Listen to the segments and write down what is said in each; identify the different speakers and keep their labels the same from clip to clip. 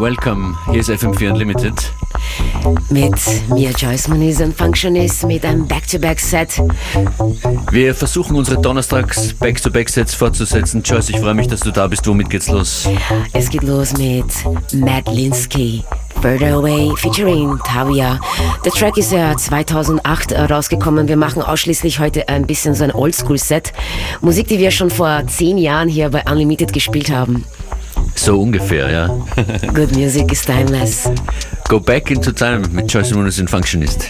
Speaker 1: welcome. Hier ist FM4 Unlimited.
Speaker 2: Mit mir Joyce Moniz und Functionist mit einem Back-to-Back-Set.
Speaker 1: Wir versuchen unsere Donnerstags Back-to-Back-Sets fortzusetzen. Joyce, ich freue mich, dass du da bist. Womit geht's los?
Speaker 2: Es geht los mit Matt Linsky. Further Away featuring Tavia. Der Track ist ja 2008 rausgekommen. Wir machen ausschließlich heute ein bisschen so ein Oldschool-Set. Musik, die wir schon vor zehn Jahren hier bei Unlimited gespielt haben.
Speaker 1: So ungefähr, ja.
Speaker 2: Good music is timeless.
Speaker 1: Go back into time mit Joyce Muniz and Functionist.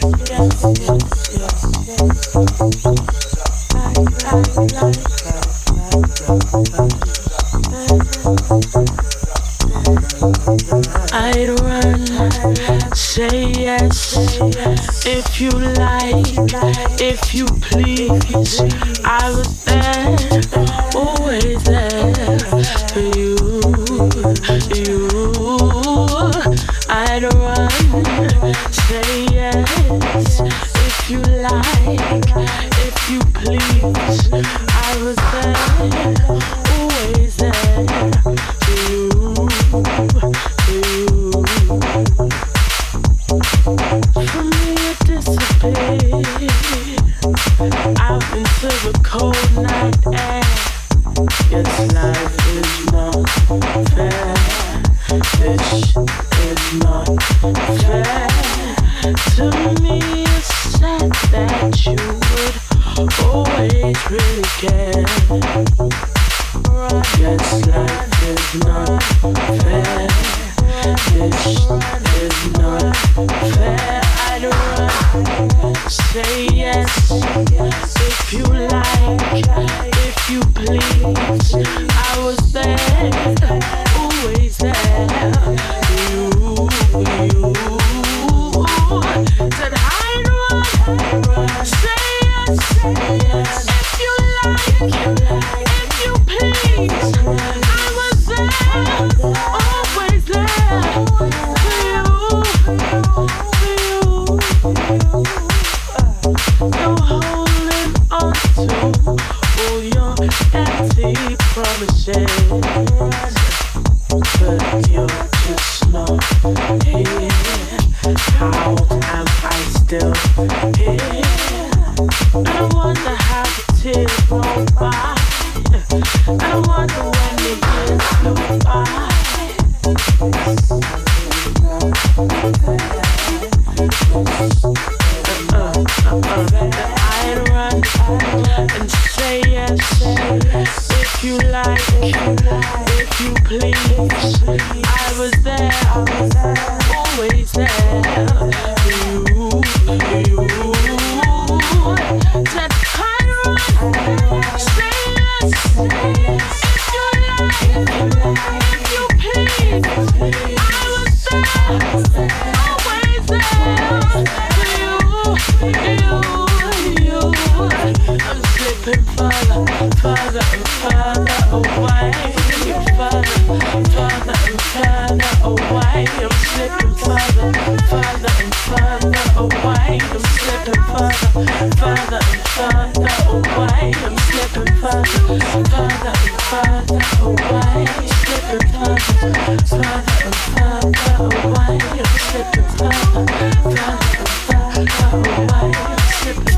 Speaker 3: I'd run, say yes, if you like, if you please. I was there, always there for you, you. I'd run, say yes, if you like, if you please. I was there, if you like. If you please I was there always there. You if you like, if you please. Always there. For you, you, away. Oh I'm slipping further, further further away. Oh. Oh I'm slipping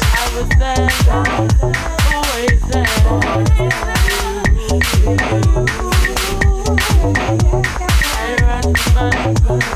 Speaker 3: I run my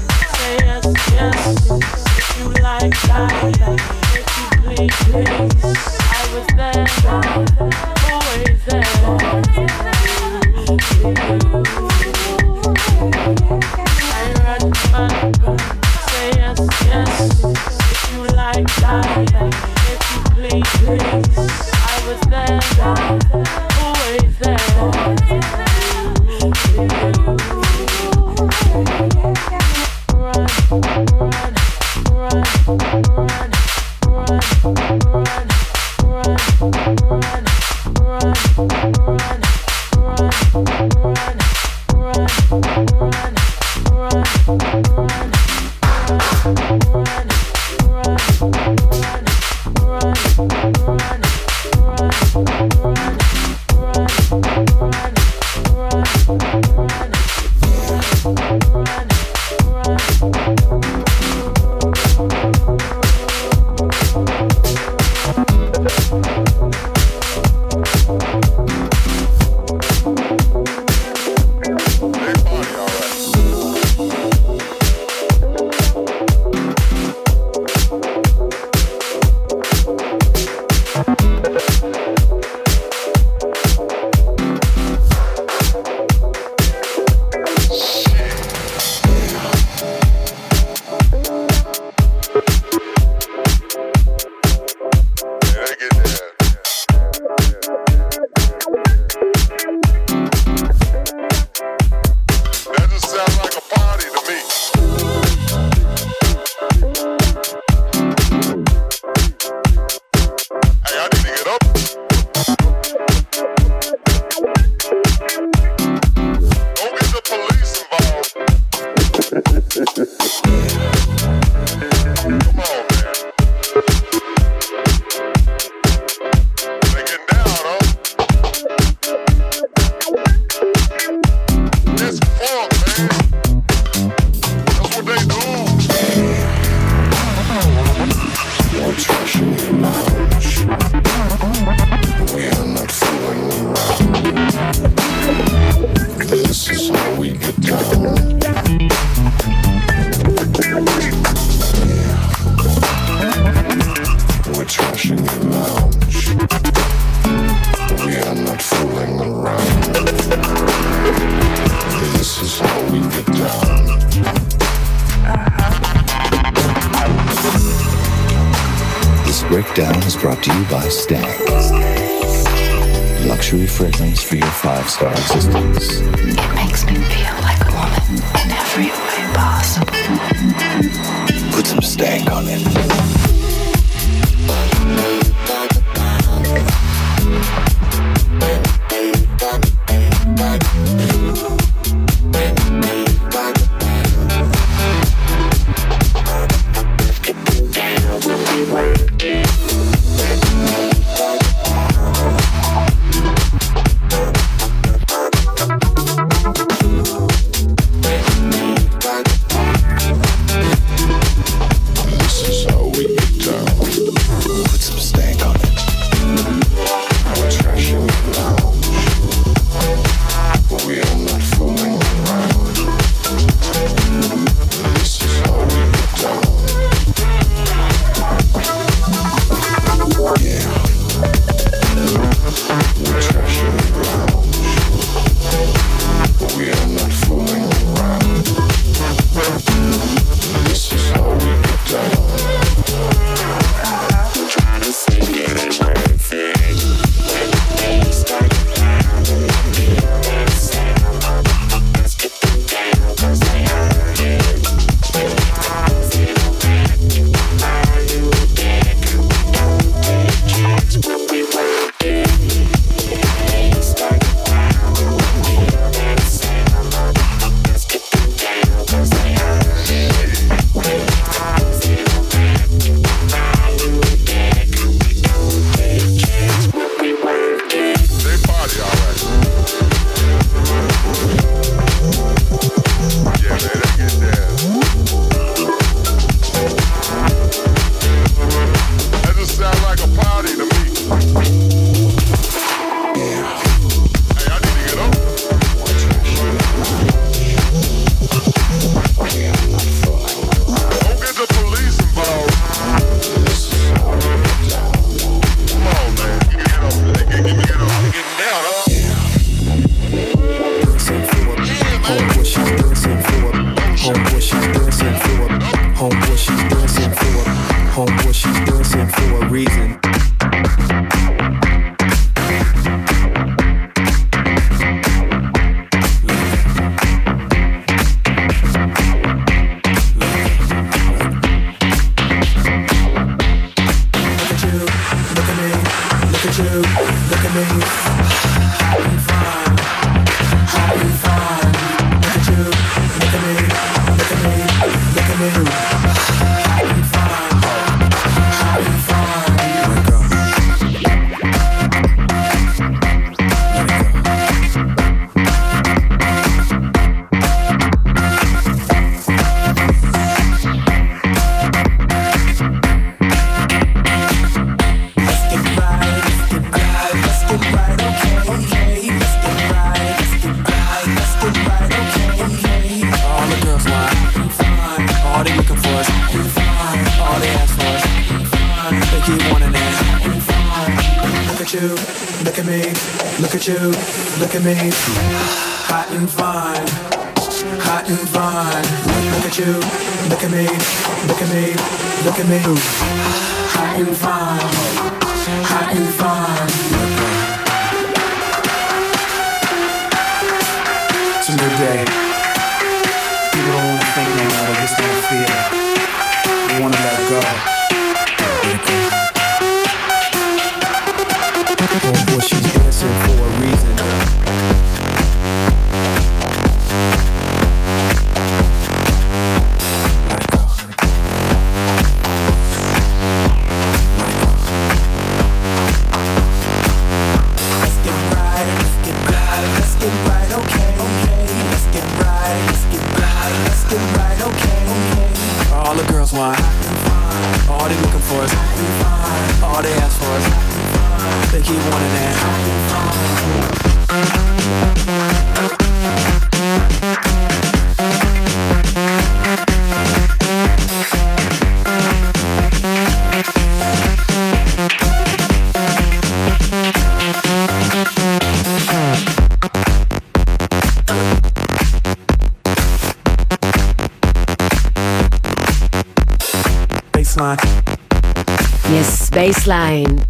Speaker 2: Baseline,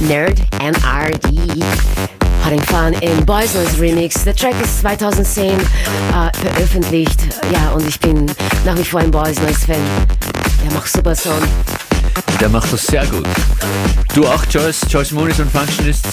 Speaker 2: Nerd and RD. Having Fun im Boys Noise Remix. Der Track ist 2010 äh, veröffentlicht. Ja, und ich bin nach wie vor ein Boys Noise Fan. Der macht super Sound.
Speaker 1: Der macht das sehr gut. Du auch, Joyce? Joyce Moon ist ein Functionist.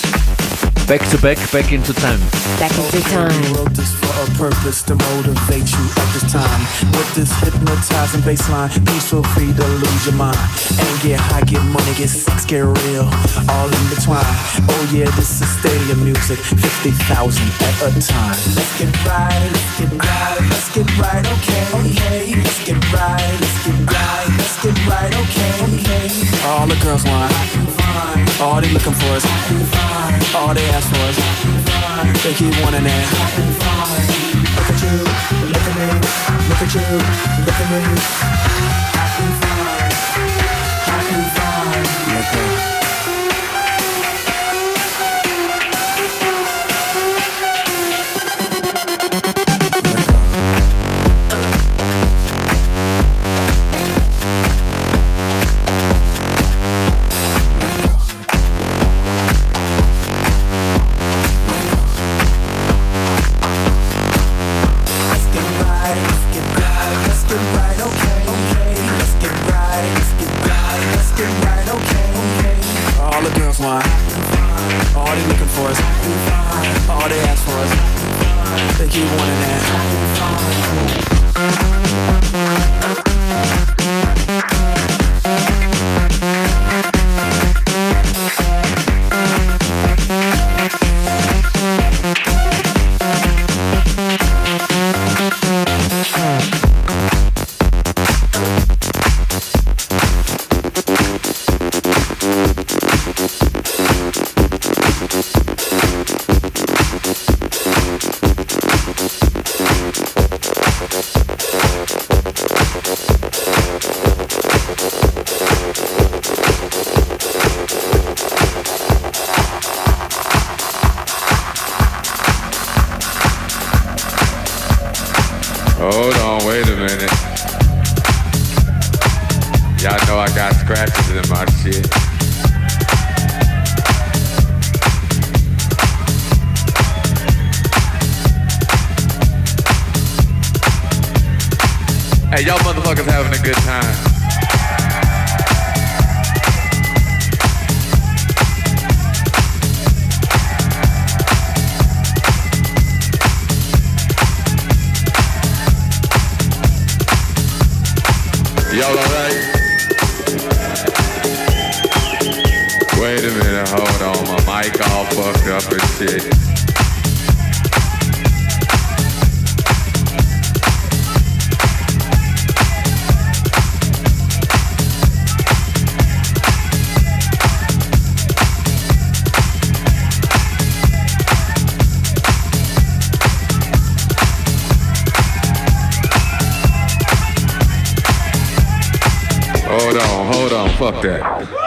Speaker 1: Back to back, back into time.
Speaker 2: Back into time.
Speaker 4: wrote this for a purpose to motivate you at this time. With this hypnotizing baseline, please feel free to lose your mind. And get high, get money, get sex, get real. All in between. Oh yeah, this is stadium music. 50,000 at a time. Let's get right, let's get right, let's get right, okay. Okay, let's get right, let's get right, let's get right, okay. Okay. All the girls want, all they looking for is, all they ask for is, they keep wanting that. Look at you, look at me, look at you, look at me.
Speaker 5: Y'all know I got scratches in my shit. Hey, y'all motherfuckers having a good time. Y'all alright? All fucked up and shit. Hold on, hold on, fuck that.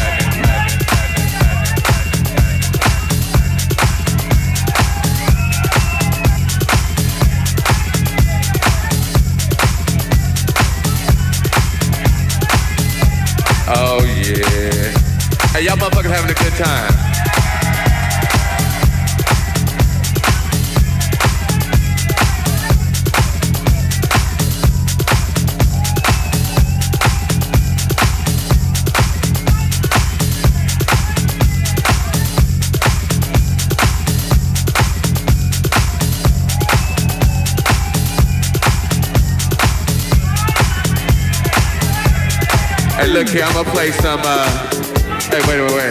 Speaker 5: Hey, look here, I'm gonna play some, uh, hey, wait, wait, wait.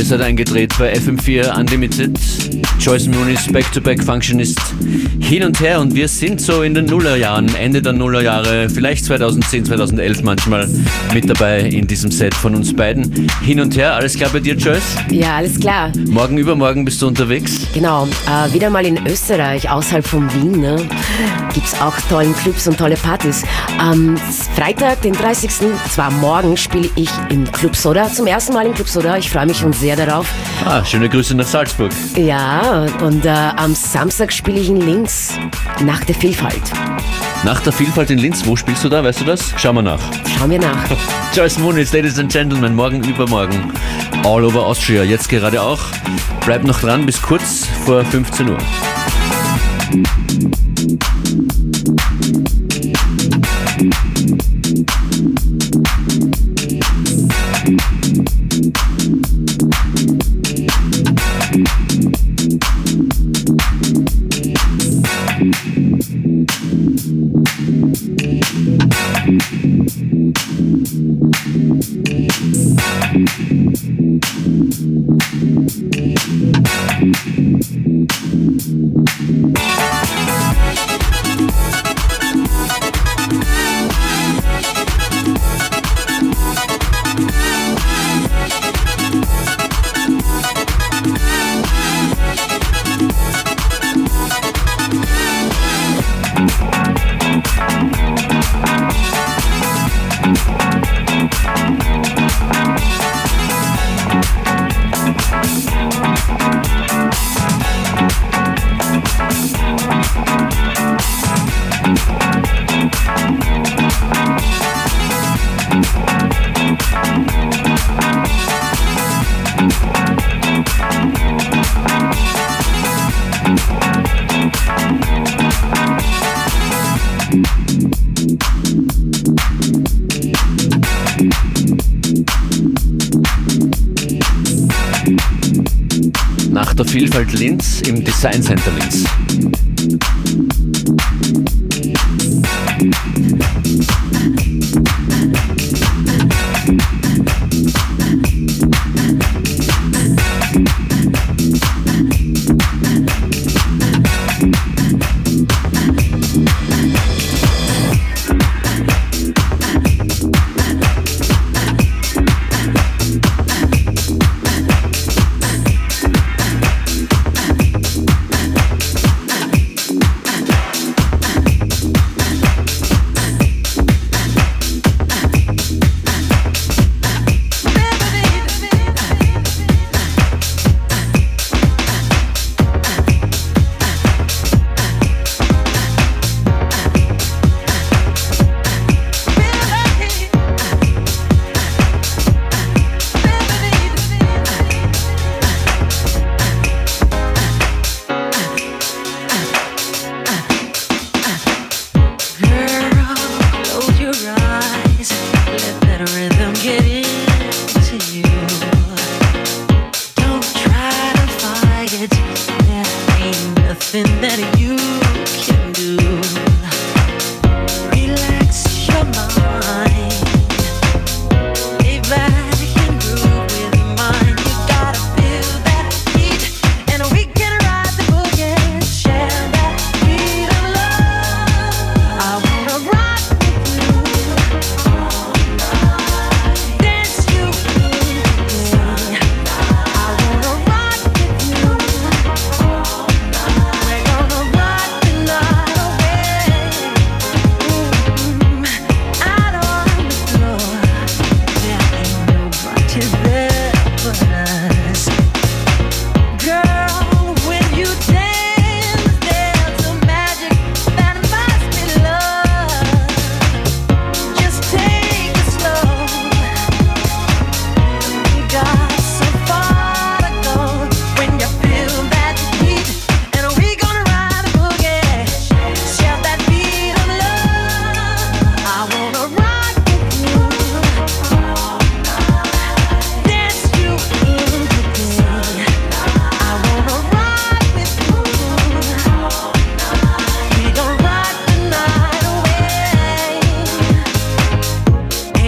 Speaker 1: Ihr seid eingedreht bei FM4 Unlimited. Joyce Moonis Back-to-Back Functionist hin und her und wir sind so in den Nullerjahren, Ende der Nullerjahre, vielleicht 2010, 2011 manchmal mit dabei in diesem Set von uns beiden. Hin und her, alles klar bei dir, Joyce?
Speaker 2: Ja, alles klar.
Speaker 1: Morgen übermorgen bist du unterwegs?
Speaker 2: Genau, äh, wieder mal in Österreich, außerhalb von Wien. Ne? Gibt es auch tollen Clubs und tolle Partys. Am Freitag, den 30. zwar morgen, spiele ich im Club Soda, zum ersten Mal im Club Soda. Ich freue mich schon sehr darauf.
Speaker 1: Ah, schöne Grüße nach Salzburg.
Speaker 2: Ja, und äh, am Samstag spiele ich in Linz nach der Vielfalt.
Speaker 1: Nach der Vielfalt in Linz, wo spielst du da? Weißt du das? Schauen wir nach.
Speaker 2: Schauen wir nach.
Speaker 1: Joyce Muniz, Ladies and Gentlemen, morgen übermorgen. All over Austria, jetzt gerade auch. Bleibt noch dran bis kurz vor 15 Uhr.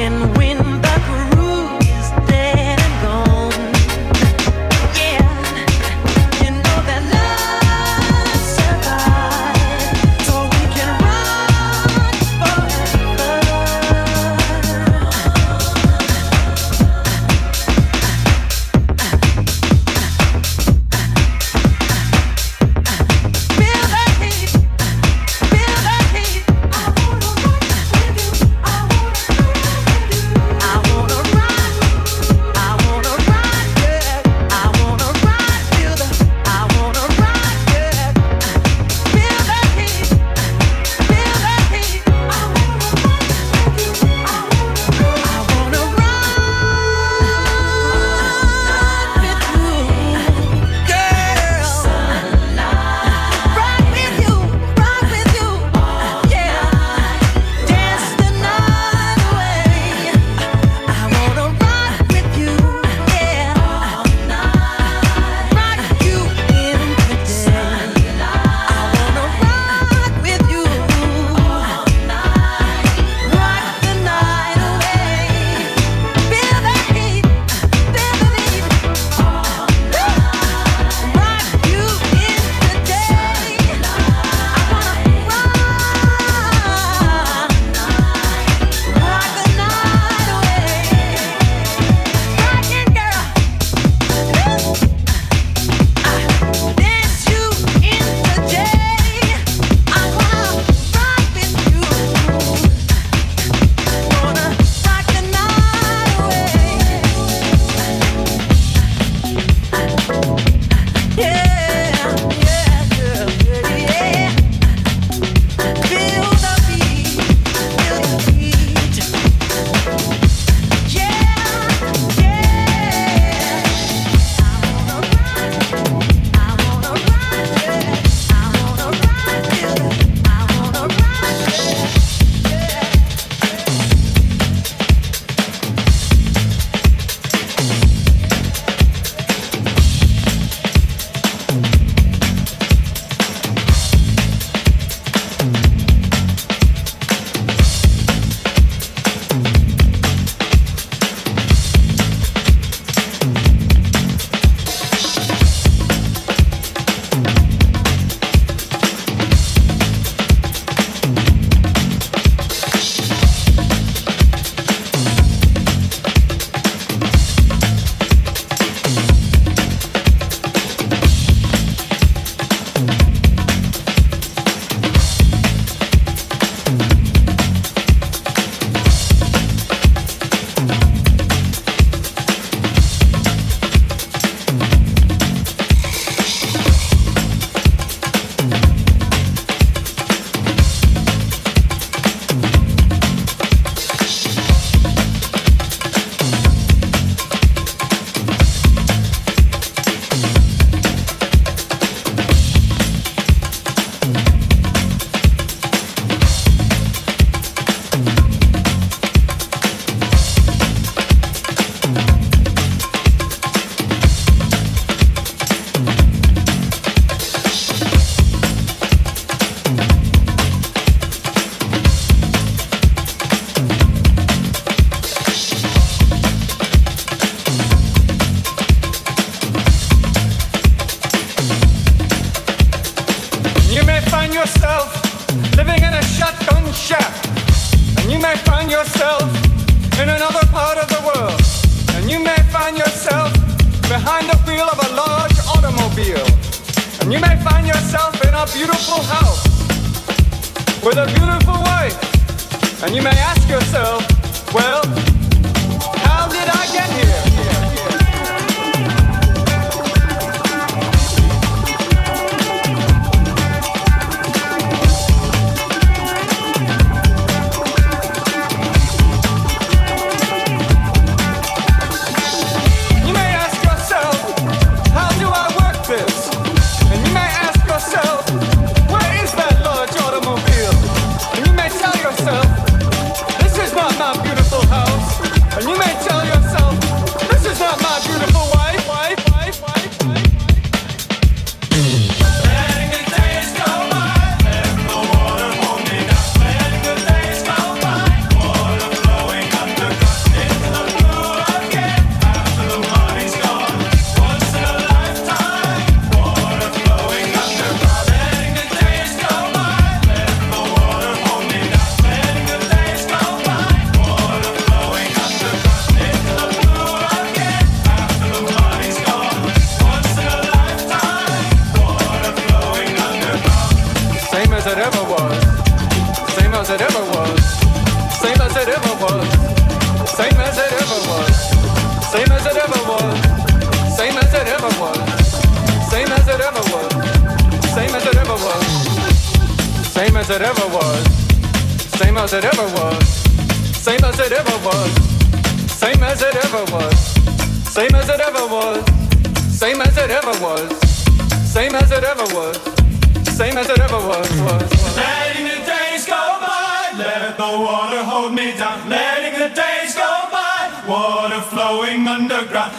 Speaker 6: And we?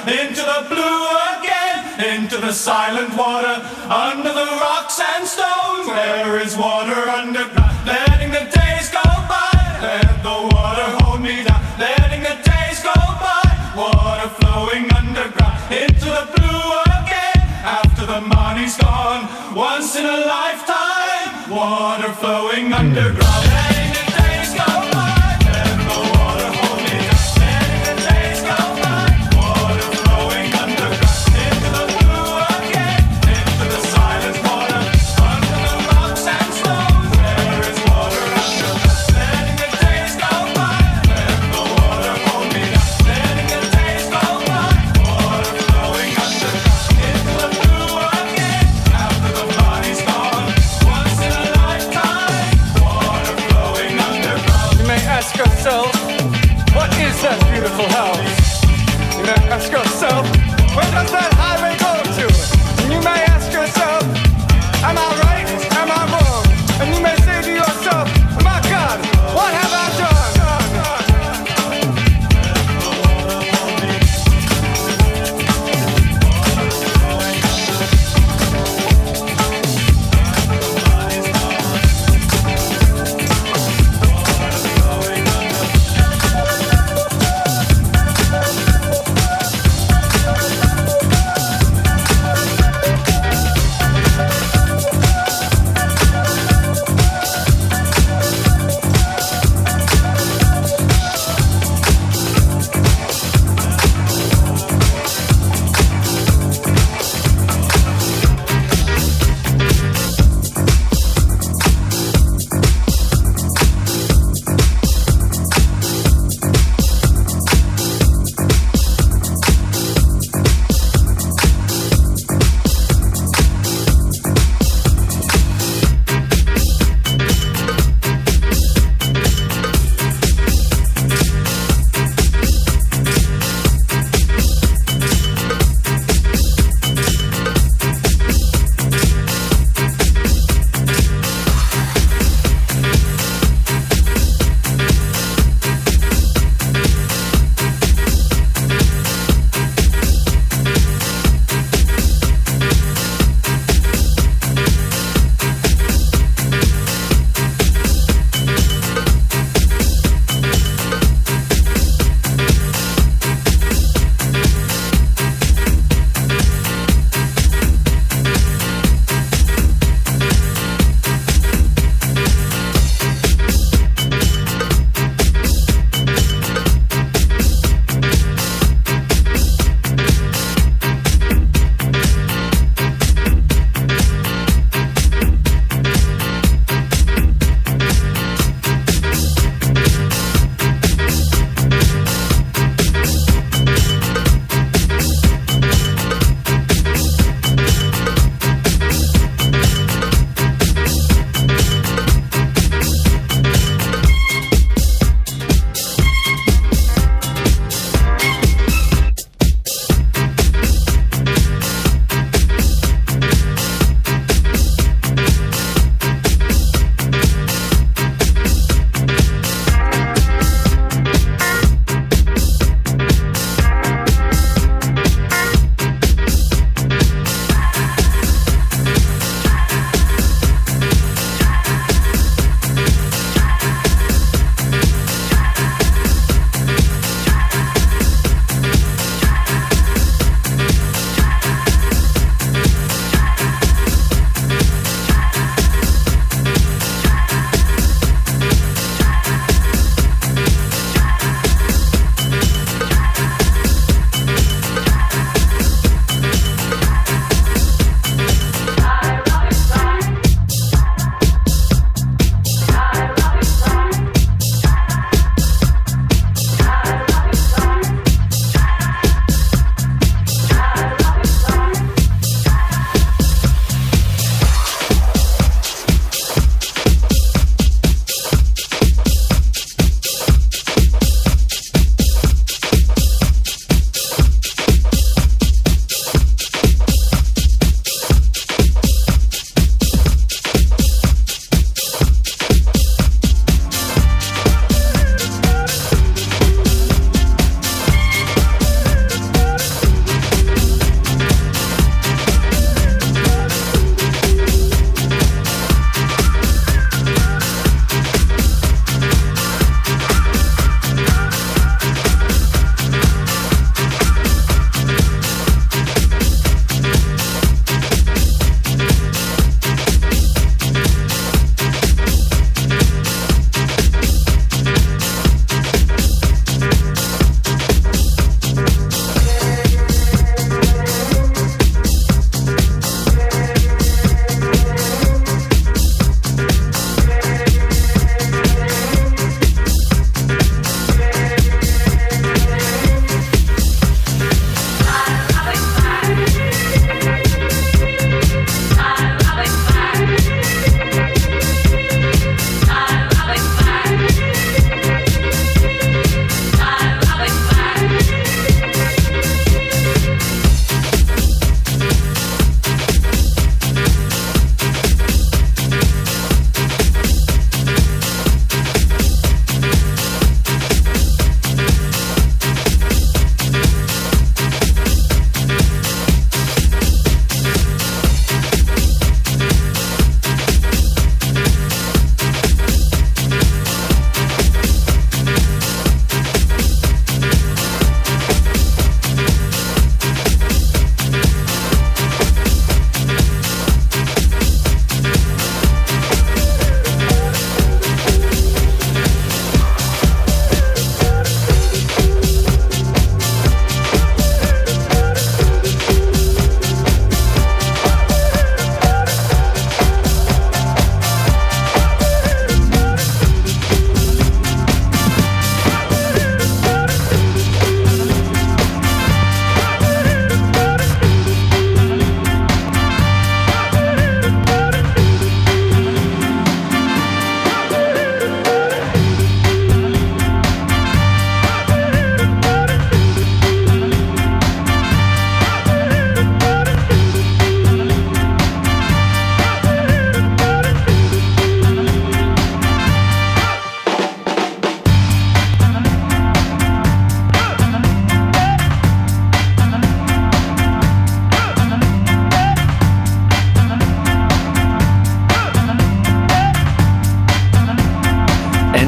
Speaker 6: into the blue again, into the
Speaker 7: silent water, under the rocks and stones. There is water underground, letting the days go by. Let the water hold me down, letting the days go by. Water flowing underground, into the blue again, after the money's gone. Once in a lifetime, water flowing underground. Hey.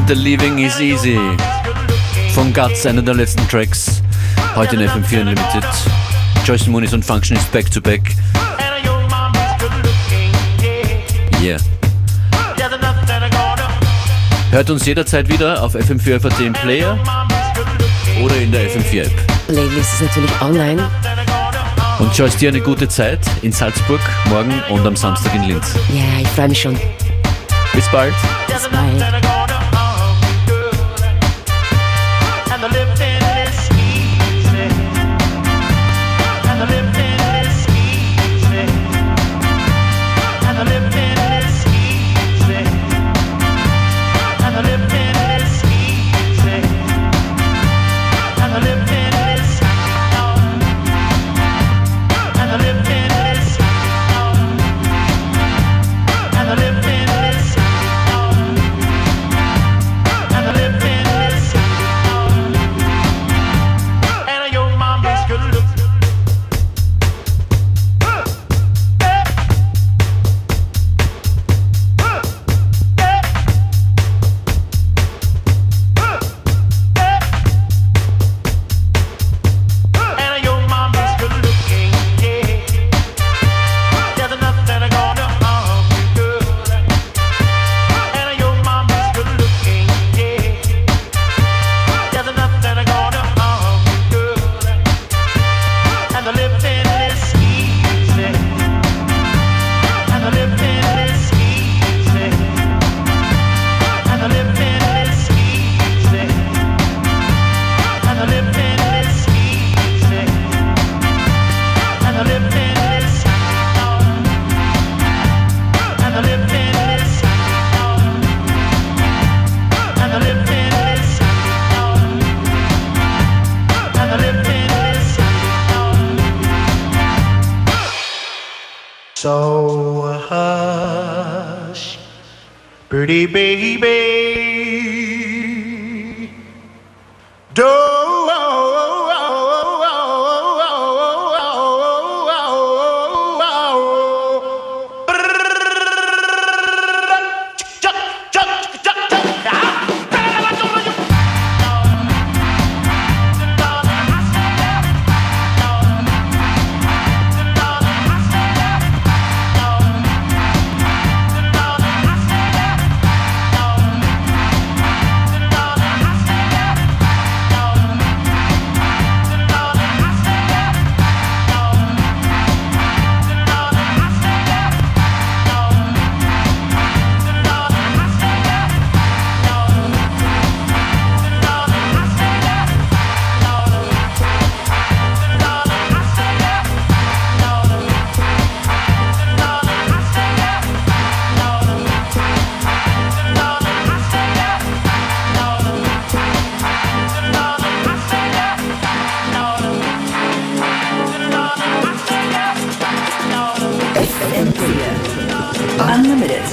Speaker 7: The
Speaker 1: Leaving is Easy. Von Guts, einer der letzten Tracks. Heute in FM4 Unlimited. Joyce Moonis und Functionist back to back. Yeah. Hört uns jederzeit wieder auf FM4 FAT im Player oder in der FM4 App.
Speaker 2: Playlist ist natürlich online.
Speaker 1: Und Joyce, dir eine gute Zeit in Salzburg morgen und am Samstag in Linz.
Speaker 2: Ja, ich freue mich schon.
Speaker 1: Bis bald.
Speaker 2: Bis bald.
Speaker 8: So baby, Unlimited.